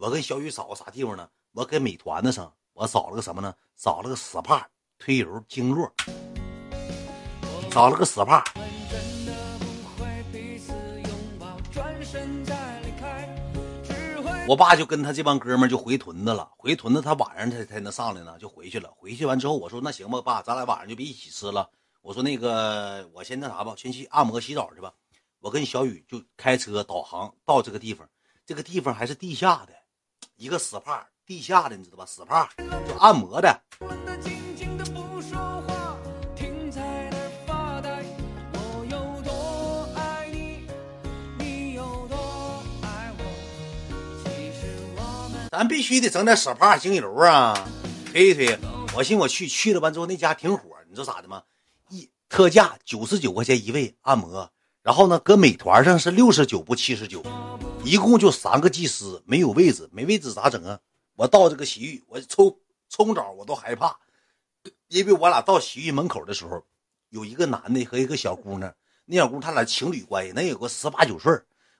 我跟小雨找个啥地方呢？我给美团子上，我找了个什么呢？找了个 SPA 推油经络，找了个 SPA。我爸就跟他这帮哥们就回屯子了，回屯子他晚上才才能上来呢，就回去了。回去完之后，我说那行吧，爸，咱俩晚上就别一起吃了。我说那个，我先那啥吧，先去按摩洗澡去吧。我跟小雨就开车导航到这个地方，这个地方还是地下的，一个 SPA，地下的你知道吧？SPA 就按摩的。咱必须得整点 SPA 精油啊，推一推。我寻我去去了完之后，那家挺火，你知道咋的吗？一特价九十九块钱一位按摩，然后呢，搁美团上是六十九不七十九，一共就三个技师，没有位置，没位置咋整啊？我到这个洗浴，我冲冲澡我都害怕，因为我俩到洗浴门口的时候，有一个男的和一个小姑娘，那小姑娘他俩情侣关系，能有个十八九岁。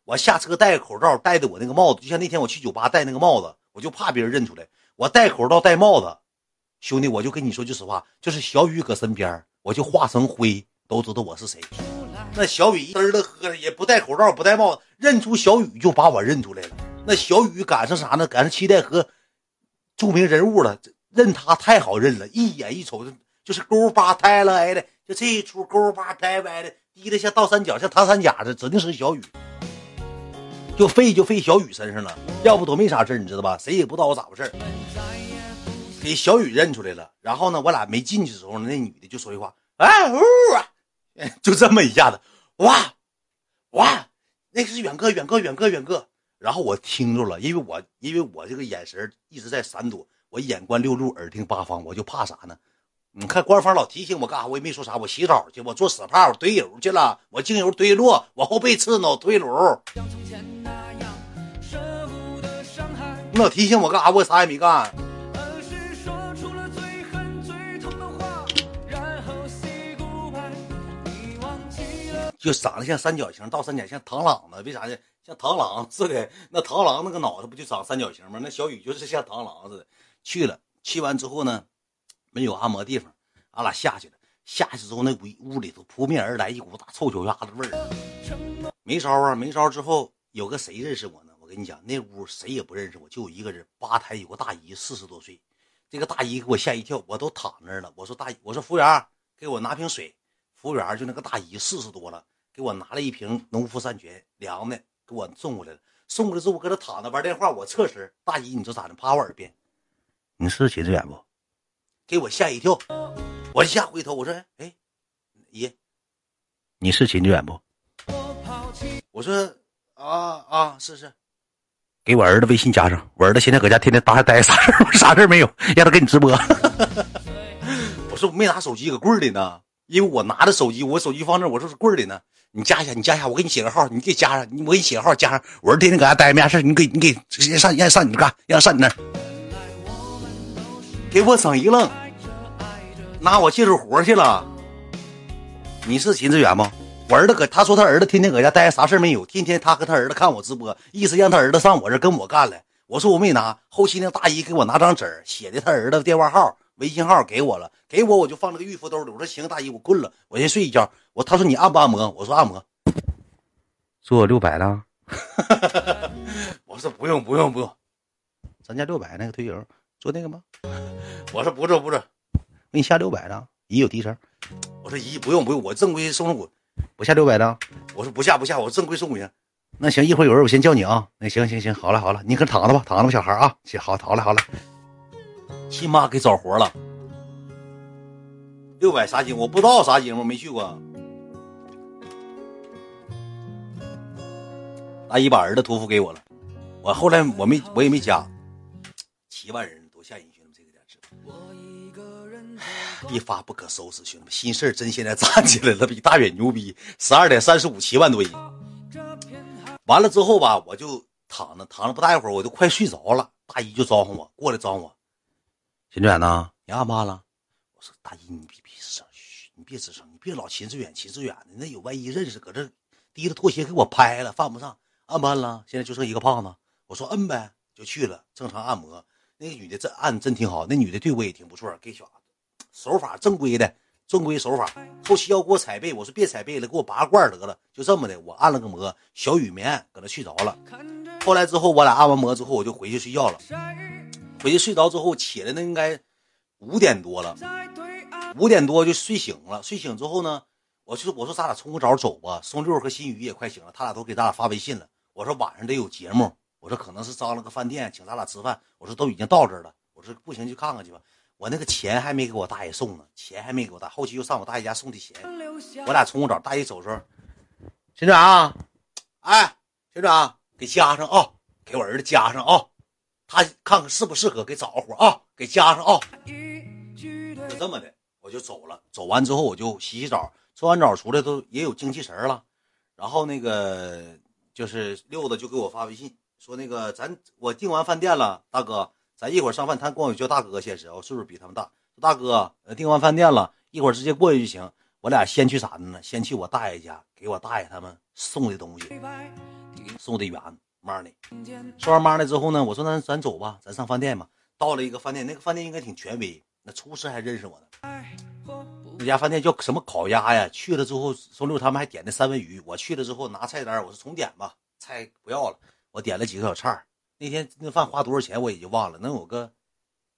我下车戴个口罩，戴的我那个帽子，就像那天我去酒吧戴那个帽子，我就怕别人认出来。我戴口罩戴帽子，兄弟，我就跟你说句实话，就是小雨搁身边，我就化成灰，都知道我是谁。那小雨一嘚的喝，也不戴口罩，不戴帽子，认出小雨就把我认出来了。那小雨赶上啥呢？赶上期待和著名人物了，认他太好认了，一眼一瞅就是勾八抬了挨的，就这一出勾八抬歪的，低的像倒三角，像唐三甲的，指定是小雨。就废就废小雨身上了，要不都没啥事你知道吧？谁也不知道我咋回事给小雨认出来了。然后呢，我俩没进去的时候，那女的就说句话：“哎呜啊！”就这么一下子，哇哇，那个是远哥，远哥，远哥，远哥。然后我听着了，因为我因为我这个眼神一直在闪躲，我眼观六路，耳听八方，我就怕啥呢？你看官方老提醒我干啥，我也没说啥。我洗澡去，我做 SPA，我堆油去了，我精油堆落，我后背刺挠推炉。你老提醒我干啥？我啥也没干。就长得像三角形，倒三角像螳螂呢？为啥呢？像螳螂似的。那螳螂那个脑袋不就长三角形吗？那小雨就是像螳螂似的。去了，去完之后呢，没有按摩地方，俺俩下去了。下去之后，那屋屋里头扑面而来一股大臭脚丫子味儿。没招啊，没招之后有个谁认识我呢？我跟你讲，那屋谁也不认识我，就我一个人。吧台有个大姨，四十多岁。这个大姨给我吓一跳，我都躺那儿了。我说大姨，我说服务员，给我拿瓶水。服务员就那个大姨，四十多了，给我拿了一瓶农夫山泉，凉的，给我送过来了。送过来之后，我搁那躺着玩电话。我侧身，大姨，你说咋的？趴我耳边，你是秦志远不？给我吓一跳。我一下回头，我说，哎，姨，你是秦志远不？我说，啊啊，是是。给我儿子微信加上，我儿子现在搁家天天待待，啥事 啥事没有，让他给你直播。我说我没拿手机，搁柜里呢，因为我拿着手机，我手机放那，我说是柜里呢。你加一下，你加一下，我给你写个号，你给加上，你我给你写个号，加上。我儿子天天搁家待没啥事，你给你给直接上让上你那干，让上你那，给我整一愣，拿我介绍活去了。你是秦志远吗？我儿子搁，他说他儿子天天搁家待，啥事没有。天天他和他儿子看我直播，意思让他儿子上我这跟我干了。我说我没拿，后期那大姨给我拿张纸，写的他儿子电话号、微信号给我了，给我我就放那个玉佛兜里。我说行，大姨我困了，我先睡一觉。我他说你按不按摩？我说按摩，做六百的。我说不用不用不用，咱家六百那个推油做那个吗？我说不做不做，给你下六百的，姨有提成。我说姨不用不用，我正规收入股。不下六百的，我说不下不下，我正规送人。那行，一会儿有人我先叫你啊。那行行行，好了好了，你可躺着吧，躺着吧，小孩啊。行，好，好了好了。亲妈给找活了，六百啥节目？我不知道啥节目，没去过。大姨把儿子托付给我了，我后来我没我也没加，七万人多吓人，兄弟们这个点直播，一发不可收拾，兄弟们心事真现在站起来了，比大远牛逼。十二点三十五，七万多人。完了之后吧，我就躺着躺着不大一会儿，我就快睡着了。大姨就招呼我过来招呼我，秦志远呢？你按不按了？我说大姨，你别别吱声，你别吱声，你别老秦志远秦志远的，那有万一认识，搁这提着拖鞋给我拍了，犯不上。按不按了？现在就剩一个胖子。我说摁呗，就去了，正常按摩。那个女的这按真挺好，那女的对我也挺不错，给小手法正规的正规手法。后期要给我踩背，我说别踩背了，给我拔罐得了。就这么的，我按了个摩，小雨棉，搁那睡着了。后来之后，我俩按完摩之后，我就回去睡觉了。回去睡着之后起来，那应该五点多了，五点多就睡醒了。睡醒之后呢，我说我说咱俩冲个澡走吧。松六和新宇也快醒了，他俩都给咱俩发微信了。我说晚上得有节目。我说可能是张了个饭店，请咱俩吃饭。我说都已经到这儿了。我说不行，去看看去吧。我那个钱还没给我大爷送呢，钱还没给我大。后期又上我大爷家送的钱。我俩冲个澡，大爷走时候，学长，哎，学长给加上啊，给我儿子加上啊，他看看适不适合给找个活啊，给加上啊。就这么的，我就走了。走完之后我就洗洗澡，搓完澡出来都也有精气神了。然后那个就是六子就给我发微信。说那个，咱我订完饭店了，大哥，咱一会儿上饭。他管我叫大哥，现实我岁数比他们大。大哥，订完饭店了，一会儿直接过去就行。我俩先去啥呢？先去我大爷家，给我大爷他们送的东西，送的圆 money，。说完 money 之后呢，我说那咱走吧，咱上饭店吧。到了一个饭店，那个饭店应该挺权威，那厨师还认识我呢。那家饭店叫什么烤鸭呀？去了之后，松六他们还点的三文鱼。我去了之后拿菜单，我说重点吧，菜不要了。我点了几个小菜那天那饭花多少钱我也就忘了，能有个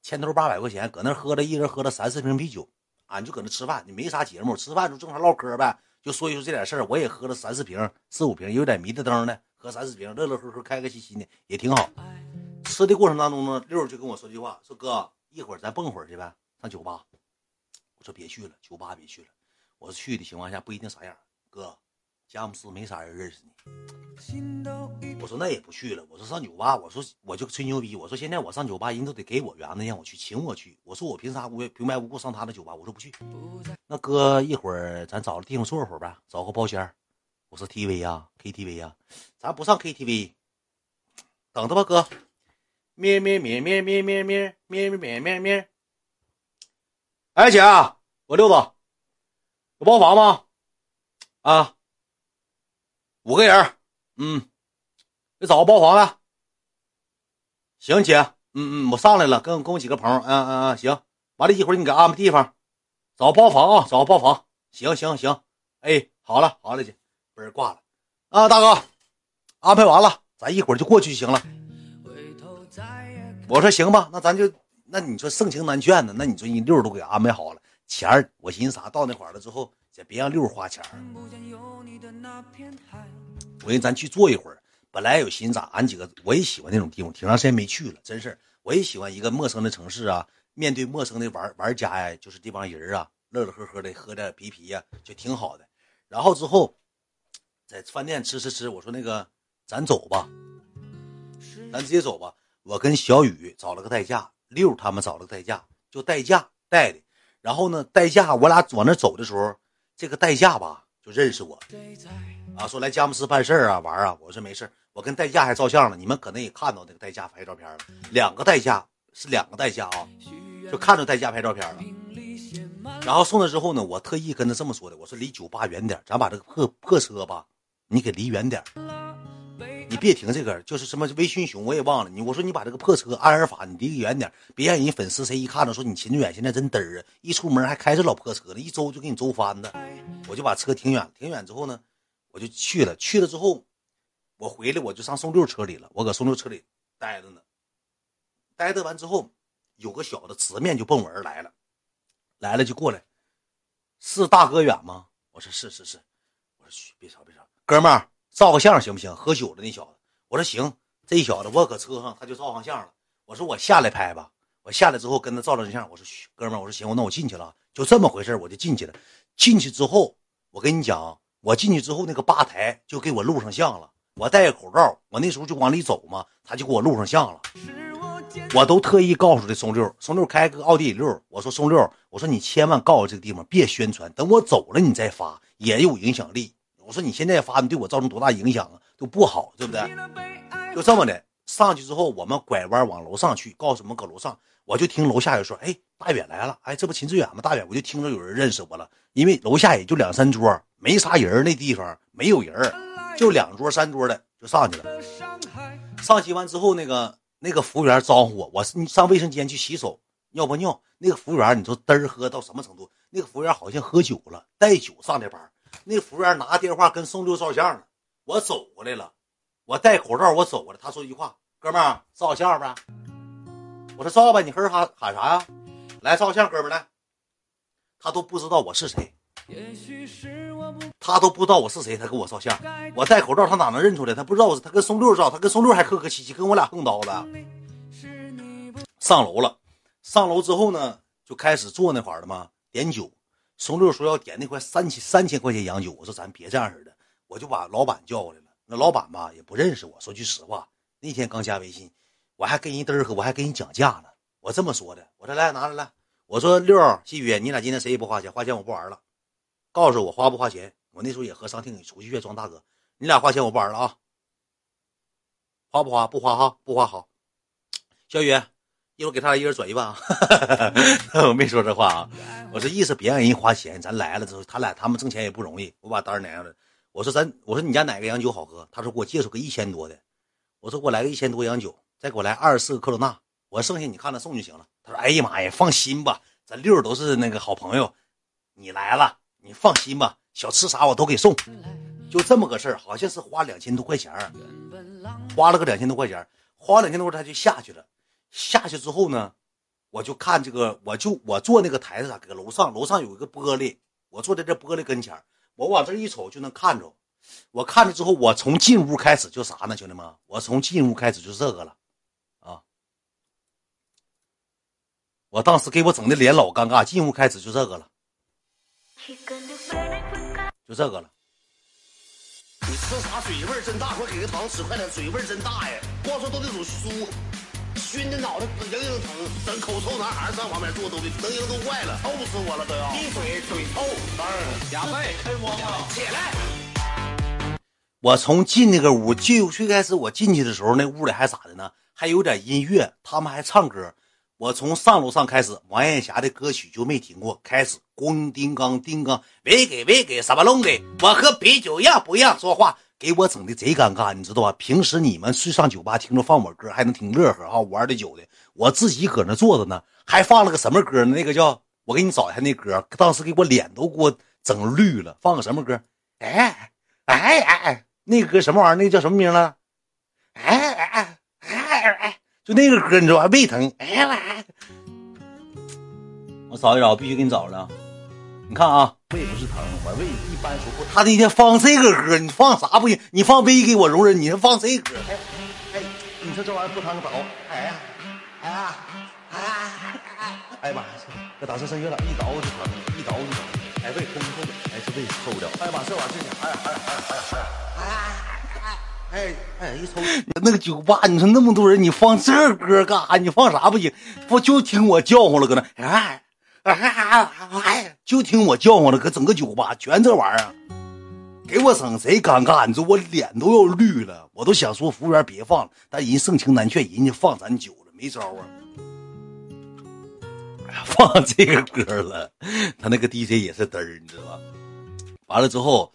千头八百块钱。搁那喝了一人喝了三四瓶啤酒，俺就搁那吃饭，你没啥节目，吃饭就正常唠嗑呗，就说一说这点事儿。我也喝了三四瓶、四五瓶，有点迷的灯的，喝三四瓶，乐乐呵呵、开开心心的，也挺好。吃的过程当中呢，六就跟我说句话，说哥，一会儿咱蹦会儿去呗，上酒吧。我说别去了，酒吧别去了。我说去的情况下不一定啥样，哥。佳木斯没啥人认识你，我说那也不去了。我说上酒吧，我说我就吹牛逼。我说现在我上酒吧，人都得给我园子让我去，请我去。我说我凭啥无缘平白无故上他的酒吧？我说不去。那哥一会儿咱找个地方坐会儿呗，找个包间。我说 T V 呀，KTV 呀，咱不上 KTV，等着吧，哥。咩咩咩咩咩咩咩咩咩咩咩。哎姐，我六子，有包房吗？啊。五个人，嗯，给找个包房呗。行，姐，嗯嗯，我上来了，跟跟我几个朋友，嗯嗯嗯，行。完了一会儿你给安排地方，找包房啊，找个包房。行行行，哎，好了好了，姐，不是挂了啊，大哥，安排完了，咱一会儿就过去就行了。我说行吧，那咱就那你说盛情难劝呢，那你说你六都给安排好了，钱儿我寻思啥，到那块儿了之后，也别让六花钱我寻思咱去坐一会儿，本来有心咋，俺几个我也喜欢那种地方，挺长时间没去了，真是我也喜欢一个陌生的城市啊，面对陌生的玩玩家呀，就是这帮人啊，乐乐呵呵的喝点啤啤呀，就挺好的。然后之后在饭店吃吃吃，我说那个咱走吧，咱直接走吧。我跟小雨找了个代驾，六他们找了个代驾，就代驾带的。然后呢，代驾我俩往那走的时候，这个代驾吧就认识我。啊，说来佳木斯办事儿啊，玩啊！我说没事我跟代驾还照相了。你们可能也看到那个代驾拍照片了，两个代驾是两个代驾啊，就看着代驾拍照片了。然后送他之后呢，我特意跟他这么说的，我说离酒吧远点，咱把这个破破车吧，你给离远点，你别停这个，就是什么微醺熊我也忘了你。我说你把这个破车阿尔法你离远点，别让人粉丝谁一看着说你秦志远现在真嘚儿啊，一出门还开着老破车呢，一周就给你周翻的。我就把车停远，停远之后呢。我就去了，去了之后，我回来我就上宋六车里了。我搁宋六车里待着呢，待着完之后，有个小子直面就奔我而来了，来了就过来，是大哥远吗？我说是是是，我说嘘，别吵别吵，哥们儿照个相行不行？喝酒了那小子，我说行，这小子我搁车上他就照上相了。我说我下来拍吧，我下来之后跟他照了相。我说，哥们儿，我说行，那我进去了，就这么回事我就进去了。进去之后，我跟你讲。我进去之后，那个吧台就给我录上相了。我戴个口罩，我那时候就往里走嘛，他就给我录上相了。我都特意告诉这松六，松六开个奥迪 A 六，我说松六，我说你千万告诉这个地方别宣传，等我走了你再发，也有影响力。我说你现在发，你对我造成多大影响啊？都不好，对不对？就这么的，上去之后，我们拐弯往楼上去，告诉我们搁楼上，我就听楼下有说，哎，大远来了，哎，这不秦志远吗？大远，我就听着有人认识我了，因为楼下也就两三桌。没啥人那地方没有人就两桌三桌的就上去了。上去完之后，那个那个服务员招呼我，我上卫生间去洗手，尿不尿？那个服务员，你说嘚儿喝到什么程度？那个服务员好像喝酒了，带酒上的班。那服务员拿电话跟宋六照相呢，我走过来了，我戴口罩，我走过来，他说一句话：“哥们儿，照相呗。”我说照呗，你哼哈喊啥呀？来照相，哥们儿来。他都不知道我是谁，他都不知道我是谁，他给我照相。我戴口罩，他哪能认出来？他不知道我是他跟宋六照，他跟宋六还客客气气，跟我俩横刀了。上楼了，上楼之后呢，就开始坐那块儿了嘛，点酒。松六说要点那块三千三千块钱洋酒，我说咱别这样式的，我就把老板叫过来了。那老板吧也不认识我，说句实话，那天刚加微信，我还跟人嘚儿喝，我还跟人讲价呢。我这么说的，我说来拿来来，我说六细雨，你俩今天谁也不花钱，花钱我不玩了。告诉我花不花钱？我那时候也喝上听，出去装大哥，你俩花钱我不玩了啊。花不花？不花哈，不花好。小雨。一会儿给他俩一人转一万啊！我没说这话啊，我这意思别让人花钱，咱来了之后，他俩他们挣钱也不容易。我把单拿上来，我说咱，我说你家哪个洋酒好喝？他说给我介绍个一千多的。我说给我来个一千多洋酒，再给我来二十四个科罗娜，我剩下你看着送就行了。他说哎呀妈呀，放心吧，咱六都是那个好朋友，你来了，你放心吧，小吃啥我都给送。就这么个事儿，好像是花两千多块钱，花了个两千多块钱，花两千多他就下去了。下去之后呢，我就看这个，我就我坐那个台子上，搁楼上，楼上有一个玻璃，我坐在这玻璃跟前我往这一瞅就能看着。我看着之后，我从进屋开始就啥呢，兄弟们，我从进屋开始就这个了，啊！我当时给我整的脸老尴尬，进屋开始就这个了，就这个了。你吃啥嘴味真大？快给个糖吃，快点，嘴味真大呀！光说都得煮酥。熏的脑袋硬硬疼，等口臭男孩上旁边坐都得能硬都坏了，臭死我了都要。闭嘴，嘴臭。加倍，开光了，起来。我从进那个屋，就最开始我进去的时候，那屋里还咋的呢？还有点音乐，他们还唱歌。我从上楼上开始，王艳霞的歌曲就没停过，开始咣叮当叮当，喂给喂给什么弄给？我喝啤酒样不样说话？给我整的贼尴尬，你知道吧？平时你们去上酒吧听着放我歌，还能挺乐呵哈，玩的久的。我自己搁那坐着呢，还放了个什么歌呢？那个叫我给你找一下那歌，当时给我脸都给我整绿了。放个什么歌？哎哎哎哎，那个歌什么玩意儿？那叫什么名了？哎哎哎哎，就那个歌，你知道吧？胃疼。哎呀，我找一找，必须给你找着。你看啊，胃不是疼，我胃一般说不。他那天放这个歌，你放啥不行？你放威给我容忍，你放这歌，哎哎，你说这玩意儿不疼倒？哎呀，哎呀，哎呀，哎呀妈，这打车声乐了，一倒就疼，一倒就疼，哎胃空空的，哎这胃受不了。哎呀妈，这玩意儿真哎呀哎呀哎呀哎呀哎呀，哎哎一抽那个酒吧，你说那么多人，你放这歌干啥？你放啥不行？不就听我叫唤了搁那？哎。哎，就听我叫唤了，搁整个酒吧全这玩意儿，给我整贼尴尬，你说我脸都要绿了，我都想说服务员别放了，但人盛情难却，人家放咱酒了，没招啊，放这个歌了，他那个 DJ 也是嘚儿，你知道吧？完了之后，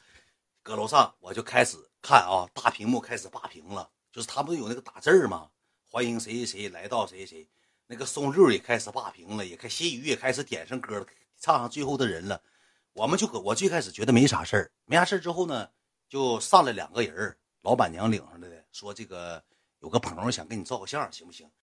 搁楼上我就开始看啊，大屏幕开始霸屏了，就是他不是有那个打字儿吗？欢迎谁谁谁来到谁谁。那个松六也开始霸屏了，也开谢雨也开始点上歌了，唱上最后的人了。我们就搁我最开始觉得没啥事儿，没啥事儿之后呢，就上来两个人，老板娘领上来的，说这个有个朋友想跟你照个相，行不行？